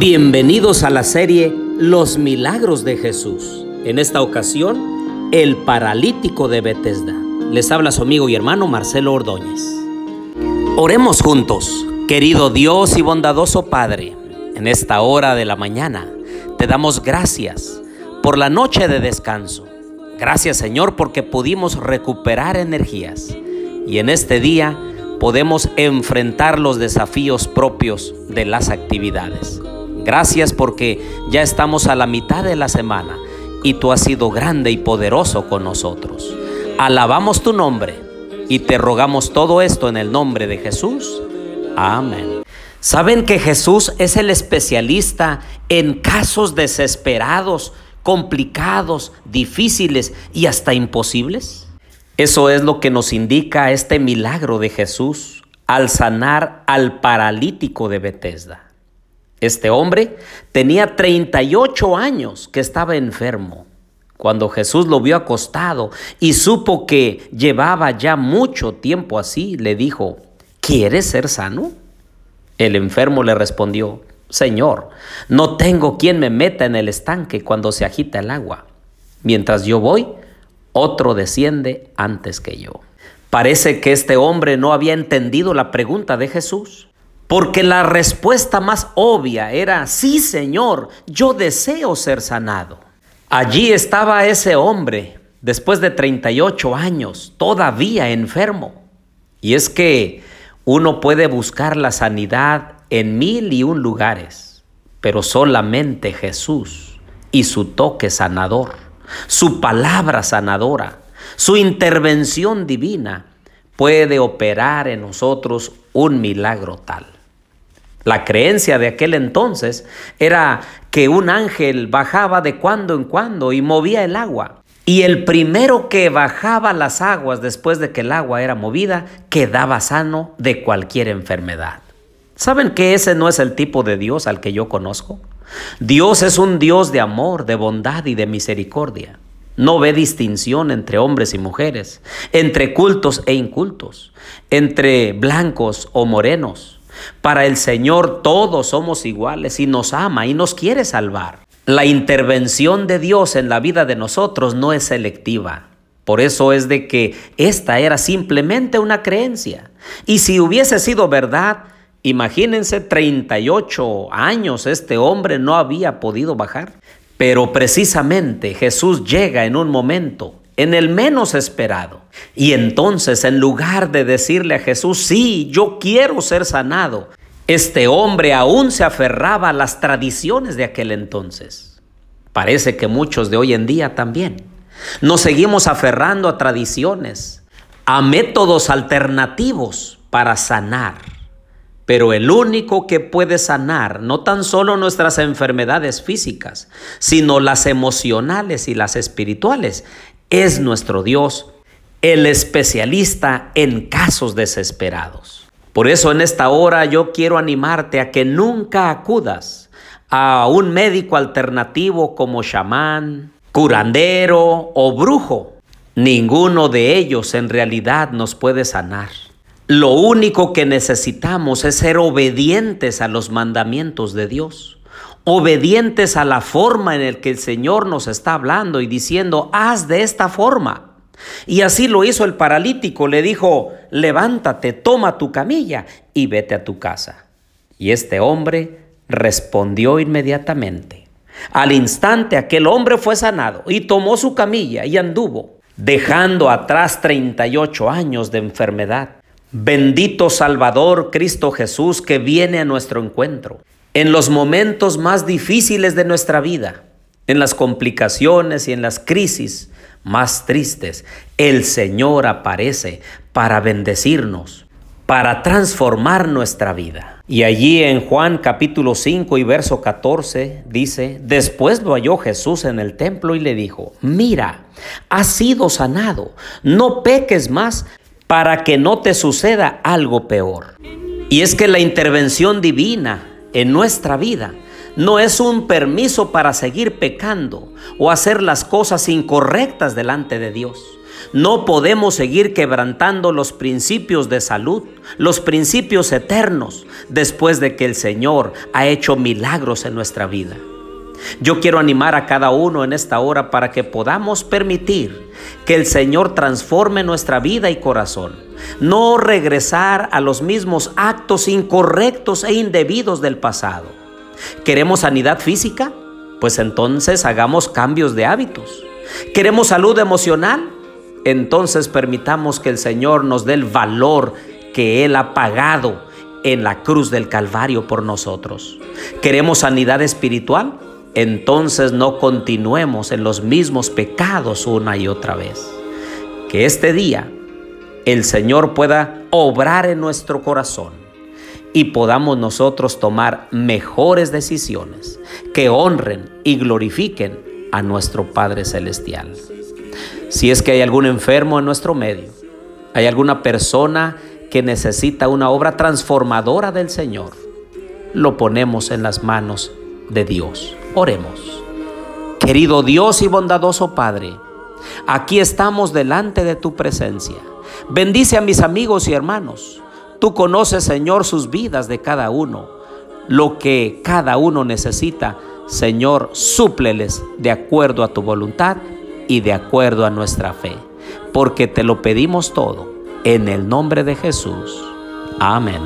Bienvenidos a la serie Los Milagros de Jesús. En esta ocasión, el paralítico de Bethesda. Les habla su amigo y hermano Marcelo Ordóñez. Oremos juntos, querido Dios y bondadoso Padre. En esta hora de la mañana, te damos gracias por la noche de descanso. Gracias Señor porque pudimos recuperar energías. Y en este día podemos enfrentar los desafíos propios de las actividades. Gracias porque ya estamos a la mitad de la semana y tú has sido grande y poderoso con nosotros. Alabamos tu nombre y te rogamos todo esto en el nombre de Jesús. Amén. ¿Saben que Jesús es el especialista en casos desesperados, complicados, difíciles y hasta imposibles? Eso es lo que nos indica este milagro de Jesús al sanar al paralítico de Bethesda. Este hombre tenía 38 años que estaba enfermo. Cuando Jesús lo vio acostado y supo que llevaba ya mucho tiempo así, le dijo, ¿quieres ser sano? El enfermo le respondió, Señor, no tengo quien me meta en el estanque cuando se agita el agua. Mientras yo voy, otro desciende antes que yo. Parece que este hombre no había entendido la pregunta de Jesús. Porque la respuesta más obvia era, sí Señor, yo deseo ser sanado. Allí estaba ese hombre, después de 38 años, todavía enfermo. Y es que uno puede buscar la sanidad en mil y un lugares, pero solamente Jesús y su toque sanador, su palabra sanadora, su intervención divina puede operar en nosotros un milagro tal. La creencia de aquel entonces era que un ángel bajaba de cuando en cuando y movía el agua. Y el primero que bajaba las aguas después de que el agua era movida quedaba sano de cualquier enfermedad. ¿Saben que ese no es el tipo de Dios al que yo conozco? Dios es un Dios de amor, de bondad y de misericordia. No ve distinción entre hombres y mujeres, entre cultos e incultos, entre blancos o morenos para el Señor todos somos iguales y nos ama y nos quiere salvar. La intervención de Dios en la vida de nosotros no es selectiva. Por eso es de que esta era simplemente una creencia. Y si hubiese sido verdad, imagínense 38 años este hombre no había podido bajar. Pero precisamente Jesús llega en un momento en el menos esperado. Y entonces, en lugar de decirle a Jesús, sí, yo quiero ser sanado, este hombre aún se aferraba a las tradiciones de aquel entonces. Parece que muchos de hoy en día también. Nos seguimos aferrando a tradiciones, a métodos alternativos para sanar. Pero el único que puede sanar no tan solo nuestras enfermedades físicas, sino las emocionales y las espirituales, es nuestro Dios, el especialista en casos desesperados. Por eso en esta hora yo quiero animarte a que nunca acudas a un médico alternativo como chamán, curandero o brujo. Ninguno de ellos en realidad nos puede sanar. Lo único que necesitamos es ser obedientes a los mandamientos de Dios obedientes a la forma en la que el Señor nos está hablando y diciendo, haz de esta forma. Y así lo hizo el paralítico, le dijo, levántate, toma tu camilla y vete a tu casa. Y este hombre respondió inmediatamente. Al instante aquel hombre fue sanado y tomó su camilla y anduvo, dejando atrás 38 años de enfermedad. Bendito Salvador Cristo Jesús que viene a nuestro encuentro en los momentos más difíciles de nuestra vida, en las complicaciones y en las crisis más tristes, el Señor aparece para bendecirnos, para transformar nuestra vida. Y allí en Juan capítulo 5 y verso 14 dice, después lo halló Jesús en el templo y le dijo, mira, has sido sanado, no peques más para que no te suceda algo peor. Y es que la intervención divina en nuestra vida no es un permiso para seguir pecando o hacer las cosas incorrectas delante de Dios. No podemos seguir quebrantando los principios de salud, los principios eternos, después de que el Señor ha hecho milagros en nuestra vida. Yo quiero animar a cada uno en esta hora para que podamos permitir que el Señor transforme nuestra vida y corazón. No regresar a los mismos actos incorrectos e indebidos del pasado. ¿Queremos sanidad física? Pues entonces hagamos cambios de hábitos. ¿Queremos salud emocional? Entonces permitamos que el Señor nos dé el valor que Él ha pagado en la cruz del Calvario por nosotros. ¿Queremos sanidad espiritual? Entonces no continuemos en los mismos pecados una y otra vez. Que este día el Señor pueda obrar en nuestro corazón y podamos nosotros tomar mejores decisiones que honren y glorifiquen a nuestro Padre Celestial. Si es que hay algún enfermo en nuestro medio, hay alguna persona que necesita una obra transformadora del Señor, lo ponemos en las manos de Dios. Oremos. Querido Dios y bondadoso Padre, aquí estamos delante de tu presencia. Bendice a mis amigos y hermanos. Tú conoces, Señor, sus vidas de cada uno. Lo que cada uno necesita, Señor, súpleles de acuerdo a tu voluntad y de acuerdo a nuestra fe. Porque te lo pedimos todo, en el nombre de Jesús. Amén.